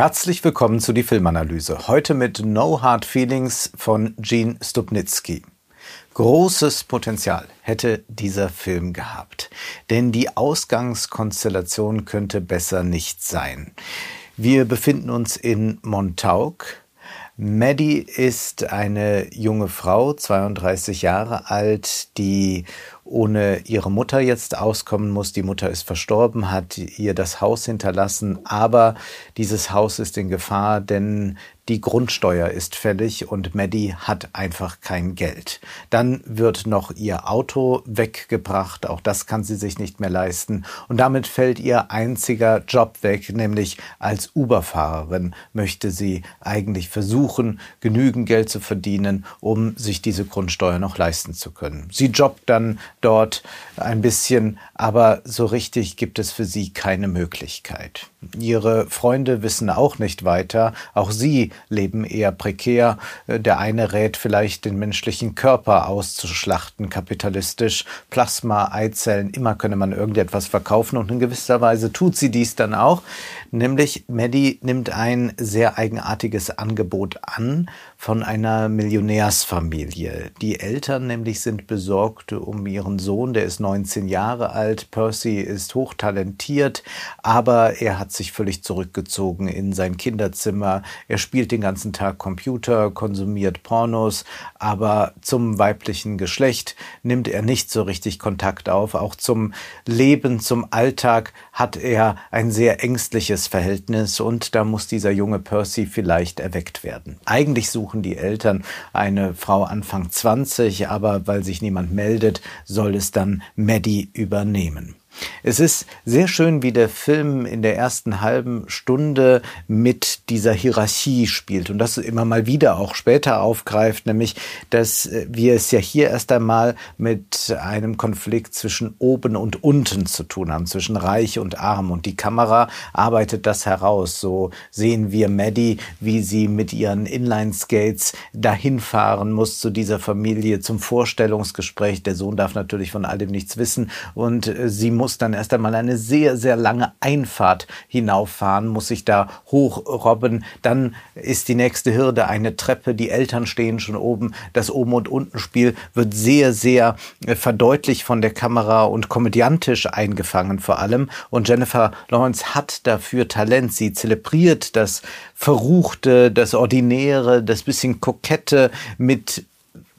Herzlich willkommen zu die Filmanalyse. Heute mit No Hard Feelings von Gene Stupnitsky. Großes Potenzial hätte dieser Film gehabt, denn die Ausgangskonstellation könnte besser nicht sein. Wir befinden uns in Montauk. Maddie ist eine junge Frau, 32 Jahre alt, die ohne ihre Mutter jetzt auskommen muss. Die Mutter ist verstorben, hat ihr das Haus hinterlassen, aber dieses Haus ist in Gefahr, denn die Grundsteuer ist fällig und Maddie hat einfach kein Geld. Dann wird noch ihr Auto weggebracht, auch das kann sie sich nicht mehr leisten und damit fällt ihr einziger Job weg, nämlich als Uberfahrerin möchte sie eigentlich versuchen, genügend Geld zu verdienen, um sich diese Grundsteuer noch leisten zu können. Sie jobbt dann dort ein bisschen, aber so richtig gibt es für sie keine Möglichkeit. Ihre Freunde wissen auch nicht weiter. Auch sie leben eher prekär. Der eine rät vielleicht, den menschlichen Körper auszuschlachten, kapitalistisch. Plasma, Eizellen, immer könne man irgendetwas verkaufen und in gewisser Weise tut sie dies dann auch. Nämlich Maddie nimmt ein sehr eigenartiges Angebot an von einer Millionärsfamilie. Die Eltern nämlich sind besorgt um ihren Sohn, der ist 19 Jahre alt. Percy ist hochtalentiert, aber er hat sich völlig zurückgezogen in sein Kinderzimmer. Er spielt den ganzen Tag Computer, konsumiert Pornos, aber zum weiblichen Geschlecht nimmt er nicht so richtig Kontakt auf. Auch zum Leben, zum Alltag hat er ein sehr ängstliches Verhältnis und da muss dieser junge Percy vielleicht erweckt werden. Eigentlich suchen die Eltern eine Frau Anfang 20, aber weil sich niemand meldet, soll es dann Maddie übernehmen. Es ist sehr schön, wie der Film in der ersten halben Stunde mit dieser Hierarchie spielt und das immer mal wieder auch später aufgreift, nämlich, dass wir es ja hier erst einmal mit einem Konflikt zwischen oben und unten zu tun haben, zwischen reich und arm und die Kamera arbeitet das heraus. So sehen wir Maddie, wie sie mit ihren Inline-Skates dahin fahren muss zu dieser Familie zum Vorstellungsgespräch. Der Sohn darf natürlich von all dem nichts wissen und sie muss dann erst einmal eine sehr, sehr lange Einfahrt hinauffahren, muss sich da hochrobben. Dann ist die nächste Hürde eine Treppe. Die Eltern stehen schon oben. Das Oben- und Untenspiel wird sehr, sehr äh, verdeutlicht von der Kamera und komödiantisch eingefangen vor allem. Und Jennifer Lawrence hat dafür Talent. Sie zelebriert das Verruchte, das Ordinäre, das bisschen Kokette mit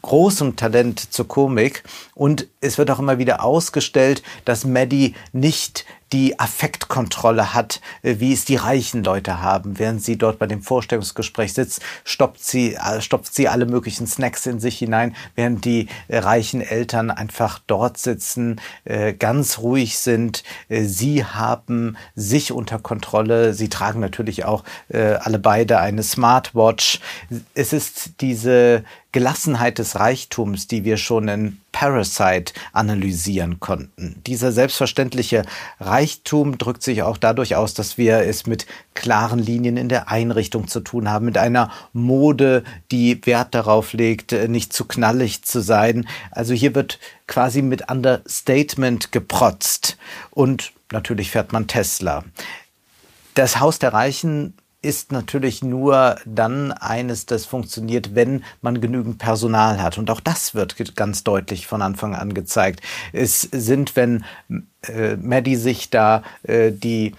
großem Talent zur Komik. Und es wird auch immer wieder ausgestellt, dass Maddie nicht die Affektkontrolle hat, äh, wie es die reichen Leute haben. Während sie dort bei dem Vorstellungsgespräch sitzt, stopft sie, äh, stopft sie alle möglichen Snacks in sich hinein, während die äh, reichen Eltern einfach dort sitzen, ganz ruhig sind. Sie haben sich unter Kontrolle. Sie tragen natürlich auch alle beide eine Smartwatch. Es ist diese Gelassenheit des Reichtums, die wir schon in Parasite analysieren konnten. Dieser selbstverständliche Reichtum drückt sich auch dadurch aus, dass wir es mit klaren Linien in der Einrichtung zu tun haben, mit einer Mode, die Wert darauf legt, nicht zu knallig zu sein. Also hier wird quasi mit Understatement geprotzt und natürlich fährt man Tesla. Das Haus der Reichen ist natürlich nur dann eines, das funktioniert, wenn man genügend Personal hat. Und auch das wird ganz deutlich von Anfang an gezeigt. Es sind, wenn äh, Maddie sich da äh, die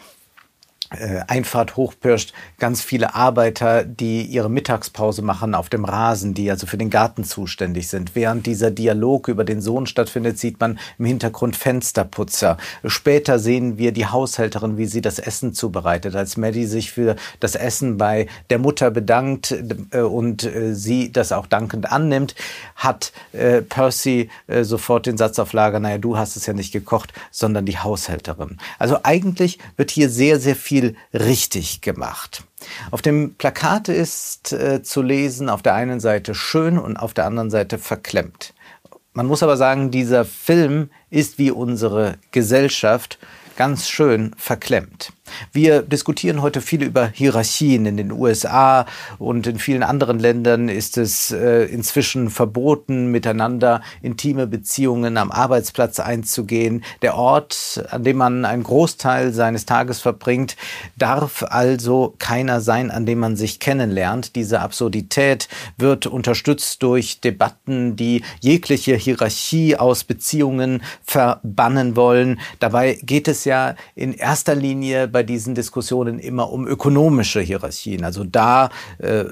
Einfahrt hochpirscht, ganz viele Arbeiter, die ihre Mittagspause machen auf dem Rasen, die also für den Garten zuständig sind. Während dieser Dialog über den Sohn stattfindet, sieht man im Hintergrund Fensterputzer. Später sehen wir die Haushälterin, wie sie das Essen zubereitet. Als Maddie sich für das Essen bei der Mutter bedankt äh, und äh, sie das auch dankend annimmt, hat Percy sofort den Satz auf Lager, naja, du hast es ja nicht gekocht, sondern die Haushälterin. Also eigentlich wird hier sehr, sehr viel viel richtig gemacht. Auf dem Plakat ist äh, zu lesen, auf der einen Seite schön und auf der anderen Seite verklemmt. Man muss aber sagen, dieser Film ist wie unsere Gesellschaft ganz schön verklemmt. Wir diskutieren heute viel über Hierarchien. In den USA und in vielen anderen Ländern ist es äh, inzwischen verboten, miteinander intime Beziehungen am Arbeitsplatz einzugehen. Der Ort, an dem man einen Großteil seines Tages verbringt, darf also keiner sein, an dem man sich kennenlernt. Diese Absurdität wird unterstützt durch Debatten, die jegliche Hierarchie aus Beziehungen verbannen wollen. Dabei geht es ja in erster Linie bei diesen Diskussionen immer um ökonomische Hierarchien. Also da äh,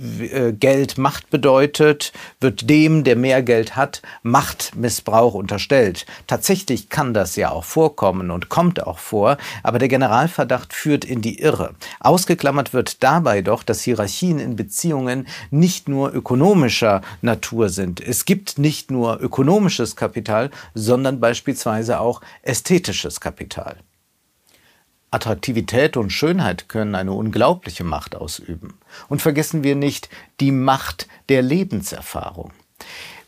äh, Geld Macht bedeutet, wird dem, der mehr Geld hat, Machtmissbrauch unterstellt. Tatsächlich kann das ja auch vorkommen und kommt auch vor, aber der Generalverdacht führt in die Irre. Ausgeklammert wird dabei doch, dass Hierarchien in Beziehungen nicht nur ökonomischer Natur sind. Es gibt nicht nur ökonomisches Kapital, sondern beispielsweise auch ästhetisches Kapital. Attraktivität und Schönheit können eine unglaubliche Macht ausüben. Und vergessen wir nicht die Macht der Lebenserfahrung.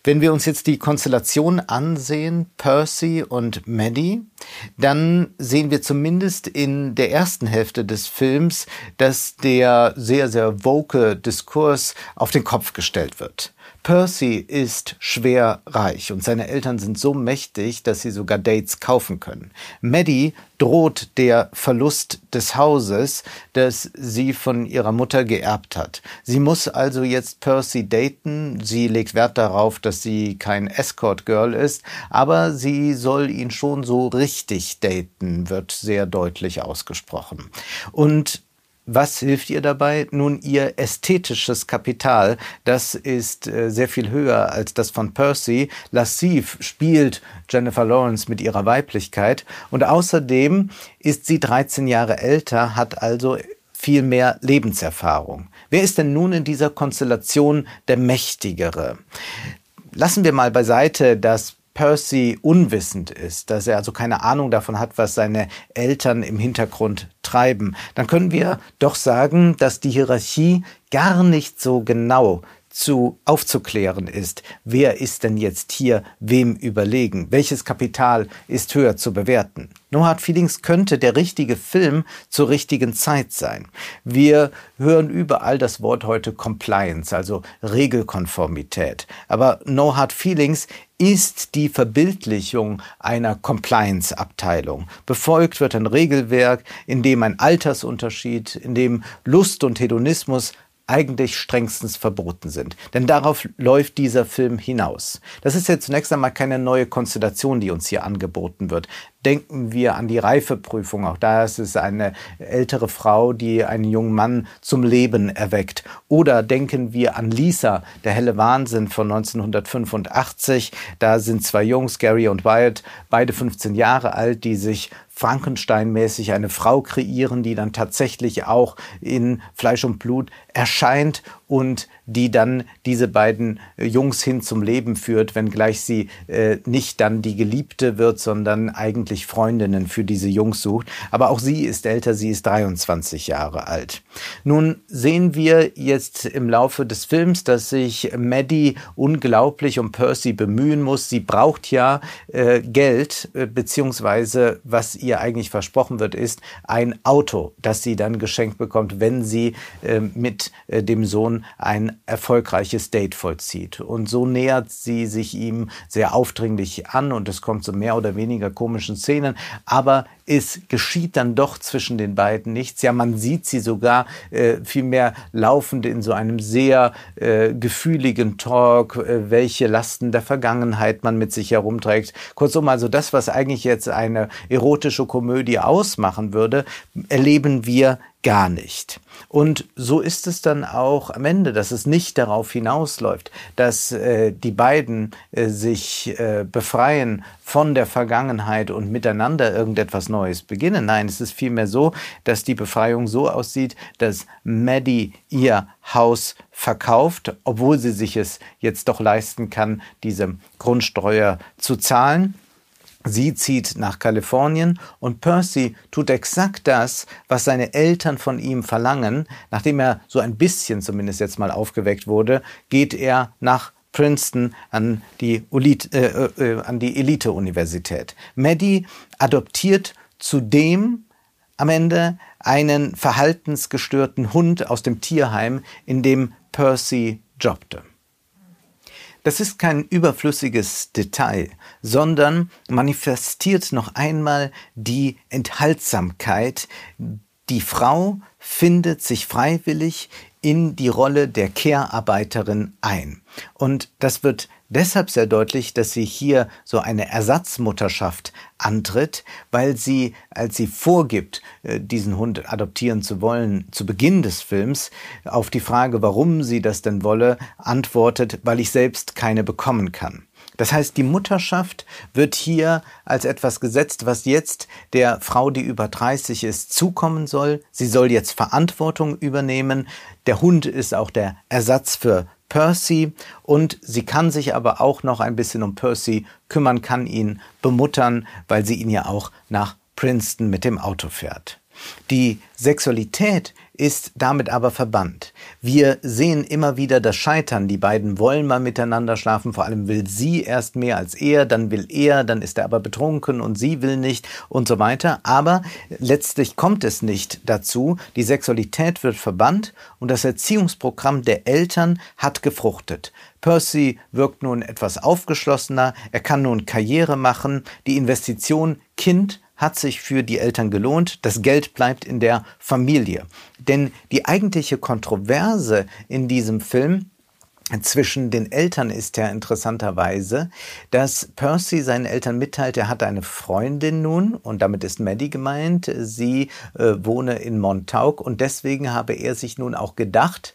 Wenn wir uns jetzt die Konstellation ansehen, Percy und Maddie, dann sehen wir zumindest in der ersten Hälfte des Films, dass der sehr, sehr woke Diskurs auf den Kopf gestellt wird. Percy ist schwer reich und seine Eltern sind so mächtig, dass sie sogar Dates kaufen können. Maddie droht der Verlust des Hauses, das sie von ihrer Mutter geerbt hat. Sie muss also jetzt Percy daten. Sie legt Wert darauf, dass sie kein Escort Girl ist, aber sie soll ihn schon so richtig daten, wird sehr deutlich ausgesprochen. Und was hilft ihr dabei? Nun, ihr ästhetisches Kapital, das ist äh, sehr viel höher als das von Percy. Lassiv spielt Jennifer Lawrence mit ihrer Weiblichkeit und außerdem ist sie 13 Jahre älter, hat also viel mehr Lebenserfahrung. Wer ist denn nun in dieser Konstellation der Mächtigere? Lassen wir mal beiseite, dass Percy unwissend ist, dass er also keine Ahnung davon hat, was seine Eltern im Hintergrund treiben, dann können wir doch sagen, dass die Hierarchie gar nicht so genau zu aufzuklären ist, wer ist denn jetzt hier wem überlegen, welches Kapital ist höher zu bewerten. No Hard Feelings könnte der richtige Film zur richtigen Zeit sein. Wir hören überall das Wort heute Compliance, also Regelkonformität. Aber No Hard Feelings ist die Verbildlichung einer Compliance-Abteilung. Befolgt wird ein Regelwerk, in dem ein Altersunterschied, in dem Lust und Hedonismus eigentlich strengstens verboten sind. Denn darauf läuft dieser Film hinaus. Das ist jetzt zunächst einmal keine neue Konstellation, die uns hier angeboten wird. Denken wir an die Reifeprüfung. Auch da ist es eine ältere Frau, die einen jungen Mann zum Leben erweckt. Oder denken wir an Lisa, der helle Wahnsinn von 1985. Da sind zwei Jungs, Gary und Wyatt, beide 15 Jahre alt, die sich Frankenstein-mäßig eine Frau kreieren, die dann tatsächlich auch in Fleisch und Blut erscheint und die dann diese beiden äh, Jungs hin zum Leben führt, wenngleich sie äh, nicht dann die Geliebte wird, sondern eigentlich Freundinnen für diese Jungs sucht. Aber auch sie ist älter, sie ist 23 Jahre alt. Nun sehen wir jetzt im Laufe des Films, dass sich Maddie unglaublich um Percy bemühen muss. Sie braucht ja äh, Geld, äh, beziehungsweise was ihr eigentlich versprochen wird, ist ein Auto, das sie dann geschenkt bekommt, wenn sie äh, mit äh, dem Sohn ein erfolgreiches Date vollzieht. Und so nähert sie sich ihm sehr aufdringlich an und es kommt zu mehr oder weniger komischen Szenen. Aber es geschieht dann doch zwischen den beiden nichts. Ja, man sieht sie sogar äh, vielmehr laufend in so einem sehr äh, gefühligen Talk, äh, welche Lasten der Vergangenheit man mit sich herumträgt. Kurzum, also das, was eigentlich jetzt eine erotische Komödie ausmachen würde, erleben wir gar nicht. Und so ist es dann auch am Ende, dass es nicht darauf hinausläuft, dass äh, die beiden äh, sich äh, befreien von der Vergangenheit und miteinander irgendetwas Neues beginnen. Nein, es ist vielmehr so, dass die Befreiung so aussieht, dass Maddie ihr Haus verkauft, obwohl sie sich es jetzt doch leisten kann, diese Grundsteuer zu zahlen Sie zieht nach Kalifornien und Percy tut exakt das, was seine Eltern von ihm verlangen. Nachdem er so ein bisschen zumindest jetzt mal aufgeweckt wurde, geht er nach Princeton an die, Elite, äh, äh, die Elite-Universität. Maddie adoptiert zudem am Ende einen verhaltensgestörten Hund aus dem Tierheim, in dem Percy jobbte. Das ist kein überflüssiges Detail, sondern manifestiert noch einmal die Enthaltsamkeit. Die Frau findet sich freiwillig in die Rolle der Care-Arbeiterin ein. Und das wird deshalb sehr deutlich, dass sie hier so eine Ersatzmutterschaft antritt, weil sie, als sie vorgibt, äh, diesen Hund adoptieren zu wollen, zu Beginn des Films, auf die Frage, warum sie das denn wolle, antwortet, weil ich selbst keine bekommen kann. Das heißt, die Mutterschaft wird hier als etwas gesetzt, was jetzt der Frau, die über 30 ist, zukommen soll. Sie soll jetzt Verantwortung übernehmen. Der Hund ist auch der Ersatz für Percy und sie kann sich aber auch noch ein bisschen um Percy kümmern, kann ihn bemuttern, weil sie ihn ja auch nach Princeton mit dem Auto fährt. Die Sexualität ist damit aber verbannt. Wir sehen immer wieder das Scheitern. Die beiden wollen mal miteinander schlafen, vor allem will sie erst mehr als er, dann will er, dann ist er aber betrunken und sie will nicht und so weiter. Aber letztlich kommt es nicht dazu. Die Sexualität wird verbannt und das Erziehungsprogramm der Eltern hat gefruchtet. Percy wirkt nun etwas aufgeschlossener, er kann nun Karriere machen, die Investition Kind hat sich für die Eltern gelohnt. Das Geld bleibt in der Familie. Denn die eigentliche Kontroverse in diesem Film zwischen den Eltern ist ja interessanterweise, dass Percy seinen Eltern mitteilt, er hat eine Freundin nun, und damit ist Maddie gemeint, sie äh, wohne in Montauk und deswegen habe er sich nun auch gedacht,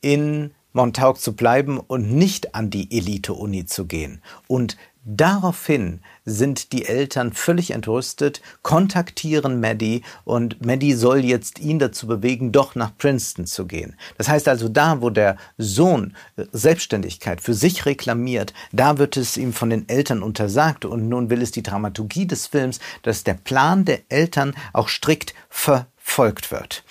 in Montauk zu bleiben und nicht an die Elite-Uni zu gehen. Und Daraufhin sind die Eltern völlig entrüstet, kontaktieren Maddie und Maddie soll jetzt ihn dazu bewegen, doch nach Princeton zu gehen. Das heißt also, da, wo der Sohn äh, Selbstständigkeit für sich reklamiert, da wird es ihm von den Eltern untersagt und nun will es die Dramaturgie des Films, dass der Plan der Eltern auch strikt verfolgt wird.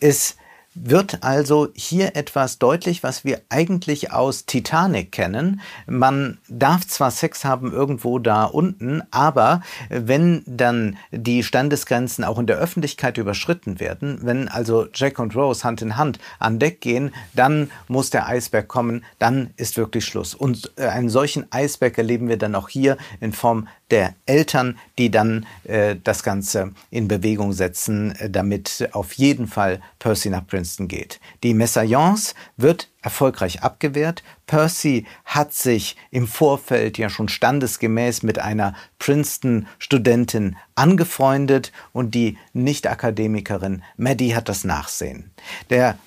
Es wird also hier etwas deutlich, was wir eigentlich aus Titanic kennen. Man darf zwar Sex haben irgendwo da unten, aber wenn dann die Standesgrenzen auch in der Öffentlichkeit überschritten werden, wenn also Jack und Rose Hand in Hand an Deck gehen, dann muss der Eisberg kommen, dann ist wirklich Schluss. Und äh, einen solchen Eisberg erleben wir dann auch hier in Form der Eltern, die dann äh, das Ganze in Bewegung setzen, äh, damit auf jeden Fall Percy nach Princeton geht. Die Messayance wird erfolgreich abgewehrt. Percy hat sich im Vorfeld ja schon standesgemäß mit einer Princeton-Studentin angefreundet und die Nicht-Akademikerin Maddie hat das Nachsehen. Der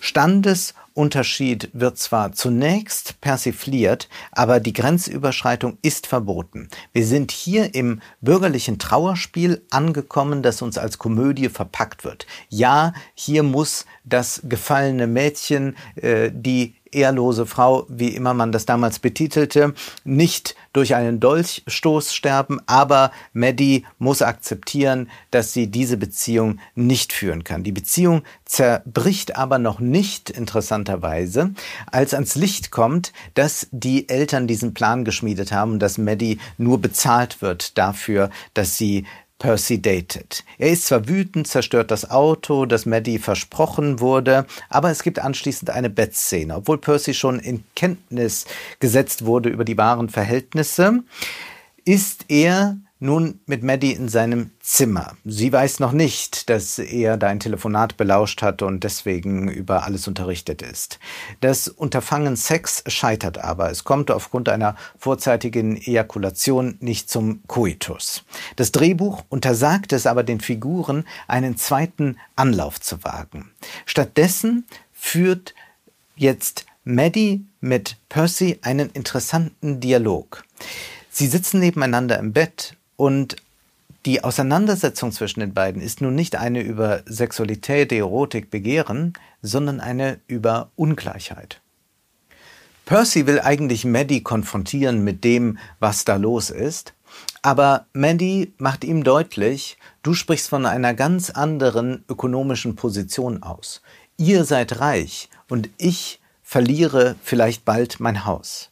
Standesunterschied wird zwar zunächst persifliert, aber die Grenzüberschreitung ist verboten. Wir sind hier im bürgerlichen Trauerspiel angekommen, das uns als Komödie verpackt wird. Ja, hier muss das gefallene Mädchen äh, die ehrlose Frau, wie immer man das damals betitelte, nicht durch einen Dolchstoß sterben, aber Maddie muss akzeptieren, dass sie diese Beziehung nicht führen kann. Die Beziehung zerbricht aber noch nicht, interessanterweise, als ans Licht kommt, dass die Eltern diesen Plan geschmiedet haben dass Maddie nur bezahlt wird dafür, dass sie Percy datet. Er ist zwar wütend, zerstört das Auto, das Maddie versprochen wurde, aber es gibt anschließend eine Bettszene. Obwohl Percy schon in Kenntnis gesetzt wurde über die wahren Verhältnisse, ist er nun mit Maddie in seinem Zimmer. Sie weiß noch nicht, dass er da ein Telefonat belauscht hat und deswegen über alles unterrichtet ist. Das Unterfangen Sex scheitert aber. Es kommt aufgrund einer vorzeitigen Ejakulation nicht zum Coitus. Das Drehbuch untersagt es aber den Figuren, einen zweiten Anlauf zu wagen. Stattdessen führt jetzt Maddie mit Percy einen interessanten Dialog. Sie sitzen nebeneinander im Bett und die Auseinandersetzung zwischen den beiden ist nun nicht eine über Sexualität, Erotik, Begehren, sondern eine über Ungleichheit. Percy will eigentlich Maddie konfrontieren mit dem, was da los ist, aber Maddie macht ihm deutlich, du sprichst von einer ganz anderen ökonomischen Position aus. Ihr seid reich und ich verliere vielleicht bald mein Haus.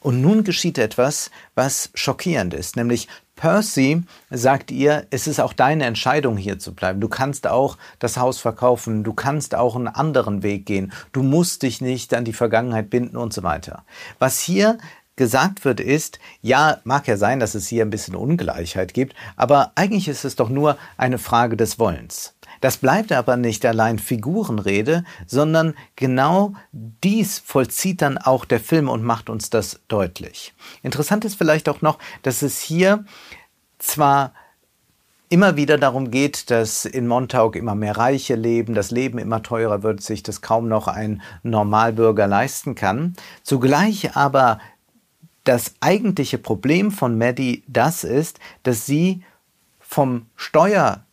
Und nun geschieht etwas, was schockierend ist, nämlich Percy sagt ihr, es ist auch deine Entscheidung hier zu bleiben. Du kannst auch das Haus verkaufen, du kannst auch einen anderen Weg gehen, du musst dich nicht an die Vergangenheit binden und so weiter. Was hier gesagt wird, ist, ja, mag ja sein, dass es hier ein bisschen Ungleichheit gibt, aber eigentlich ist es doch nur eine Frage des Wollens. Das bleibt aber nicht allein Figurenrede, sondern genau dies vollzieht dann auch der Film und macht uns das deutlich. Interessant ist vielleicht auch noch, dass es hier zwar immer wieder darum geht, dass in Montauk immer mehr Reiche leben, das Leben immer teurer wird, sich das kaum noch ein Normalbürger leisten kann. Zugleich aber das eigentliche Problem von Maddie das ist, dass sie vom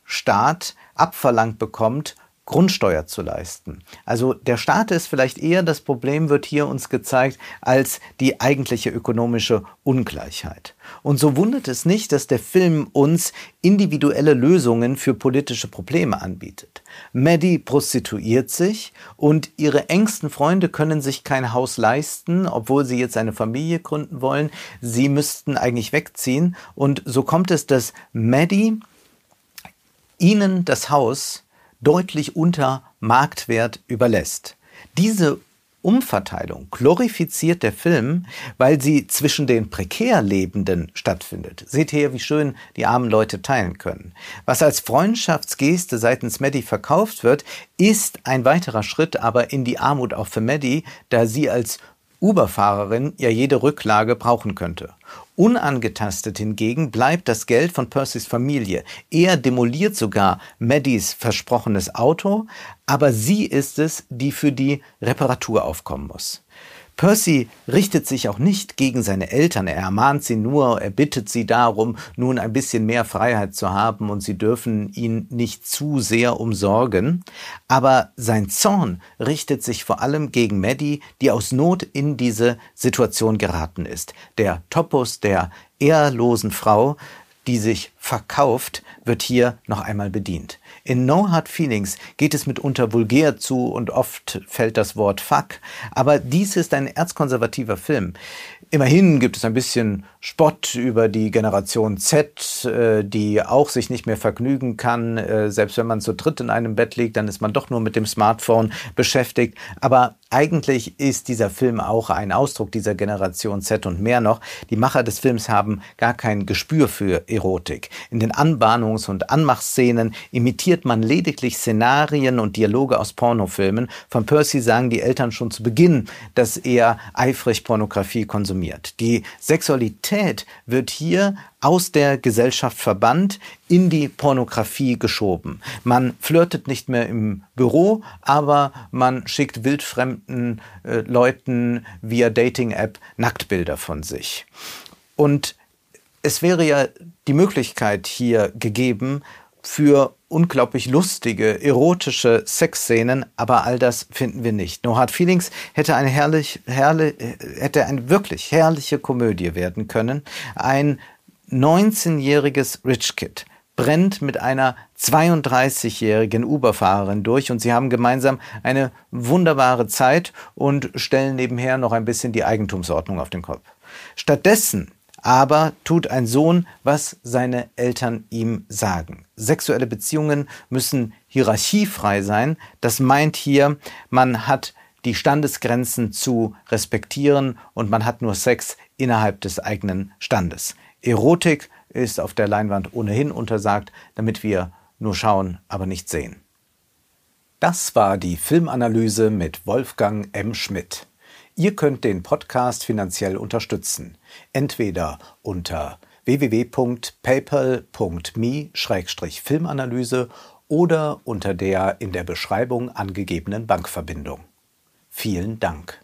Steuerstaat abverlangt bekommt, Grundsteuer zu leisten. Also der Staat ist vielleicht eher das Problem, wird hier uns gezeigt, als die eigentliche ökonomische Ungleichheit. Und so wundert es nicht, dass der Film uns individuelle Lösungen für politische Probleme anbietet. Maddie prostituiert sich und ihre engsten Freunde können sich kein Haus leisten, obwohl sie jetzt eine Familie gründen wollen. Sie müssten eigentlich wegziehen. Und so kommt es, dass Maddie ihnen das Haus deutlich unter Marktwert überlässt. Diese Umverteilung glorifiziert der Film, weil sie zwischen den prekär Lebenden stattfindet. Seht hier, wie schön die armen Leute teilen können. Was als Freundschaftsgeste seitens Maddie verkauft wird, ist ein weiterer Schritt aber in die Armut auch für Maddie, da sie als Uber-Fahrerin ja jede Rücklage brauchen könnte. Unangetastet hingegen bleibt das Geld von Percys Familie. Er demoliert sogar Maddies versprochenes Auto, aber sie ist es, die für die Reparatur aufkommen muss. Percy richtet sich auch nicht gegen seine Eltern, er ermahnt sie nur, er bittet sie darum, nun ein bisschen mehr Freiheit zu haben und sie dürfen ihn nicht zu sehr umsorgen. Aber sein Zorn richtet sich vor allem gegen Maddie, die aus Not in diese Situation geraten ist. Der Topos der ehrlosen Frau, die sich verkauft, wird hier noch einmal bedient. In No Hard Feelings geht es mitunter vulgär zu und oft fällt das Wort Fuck, aber dies ist ein erzkonservativer Film. Immerhin gibt es ein bisschen Spott über die Generation Z, äh, die auch sich nicht mehr vergnügen kann. Äh, selbst wenn man zu dritt in einem Bett liegt, dann ist man doch nur mit dem Smartphone beschäftigt. Aber eigentlich ist dieser Film auch ein Ausdruck dieser Generation Z und mehr noch. Die Macher des Films haben gar kein Gespür für Erotik. In den Anbahnungs- und Anmachszenen imitiert man lediglich Szenarien und Dialoge aus Pornofilmen. Von Percy sagen die Eltern schon zu Beginn, dass er eifrig Pornografie konsumiert. Die Sexualität wird hier aus der Gesellschaft verbannt, in die Pornografie geschoben. Man flirtet nicht mehr im Büro, aber man schickt wildfremden äh, Leuten via Dating-App Nacktbilder von sich. Und es wäre ja die Möglichkeit hier gegeben für unglaublich lustige, erotische Sexszenen, aber all das finden wir nicht. No Hard Feelings hätte eine herrlich, herrlich, hätte eine wirklich herrliche Komödie werden können. Ein 19-jähriges Rich Kid brennt mit einer 32-jährigen Uber-Fahrerin durch und sie haben gemeinsam eine wunderbare Zeit und stellen nebenher noch ein bisschen die Eigentumsordnung auf den Kopf. Stattdessen aber tut ein Sohn, was seine Eltern ihm sagen. Sexuelle Beziehungen müssen hierarchiefrei sein. Das meint hier, man hat die Standesgrenzen zu respektieren und man hat nur Sex innerhalb des eigenen Standes. Erotik ist auf der Leinwand ohnehin untersagt, damit wir nur schauen, aber nicht sehen. Das war die Filmanalyse mit Wolfgang M. Schmidt. Ihr könnt den Podcast finanziell unterstützen, entweder unter www.paypal.me-filmanalyse oder unter der in der Beschreibung angegebenen Bankverbindung. Vielen Dank.